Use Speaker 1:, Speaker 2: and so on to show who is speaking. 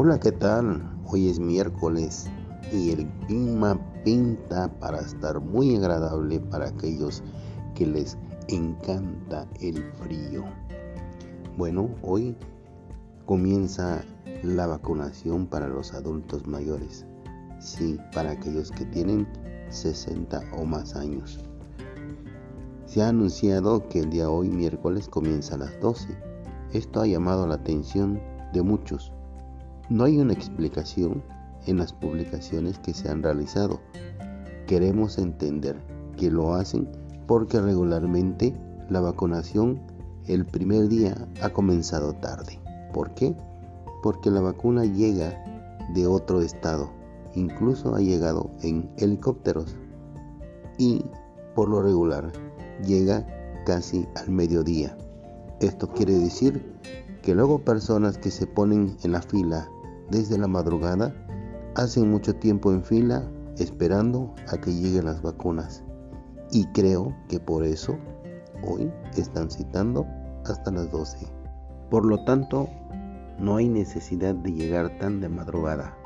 Speaker 1: Hola, ¿qué tal? Hoy es miércoles y el clima pinta para estar muy agradable para aquellos que les encanta el frío. Bueno, hoy comienza la vacunación para los adultos mayores. Sí, para aquellos que tienen 60 o más años. Se ha anunciado que el día hoy miércoles comienza a las 12. Esto ha llamado la atención de muchos. No hay una explicación en las publicaciones que se han realizado. Queremos entender que lo hacen porque regularmente la vacunación el primer día ha comenzado tarde. ¿Por qué? Porque la vacuna llega de otro estado, incluso ha llegado en helicópteros y por lo regular llega casi al mediodía. Esto quiere decir que luego personas que se ponen en la fila desde la madrugada hacen mucho tiempo en fila esperando a que lleguen las vacunas. Y creo que por eso hoy están citando hasta las 12. Por lo tanto, no hay necesidad de llegar tan de madrugada.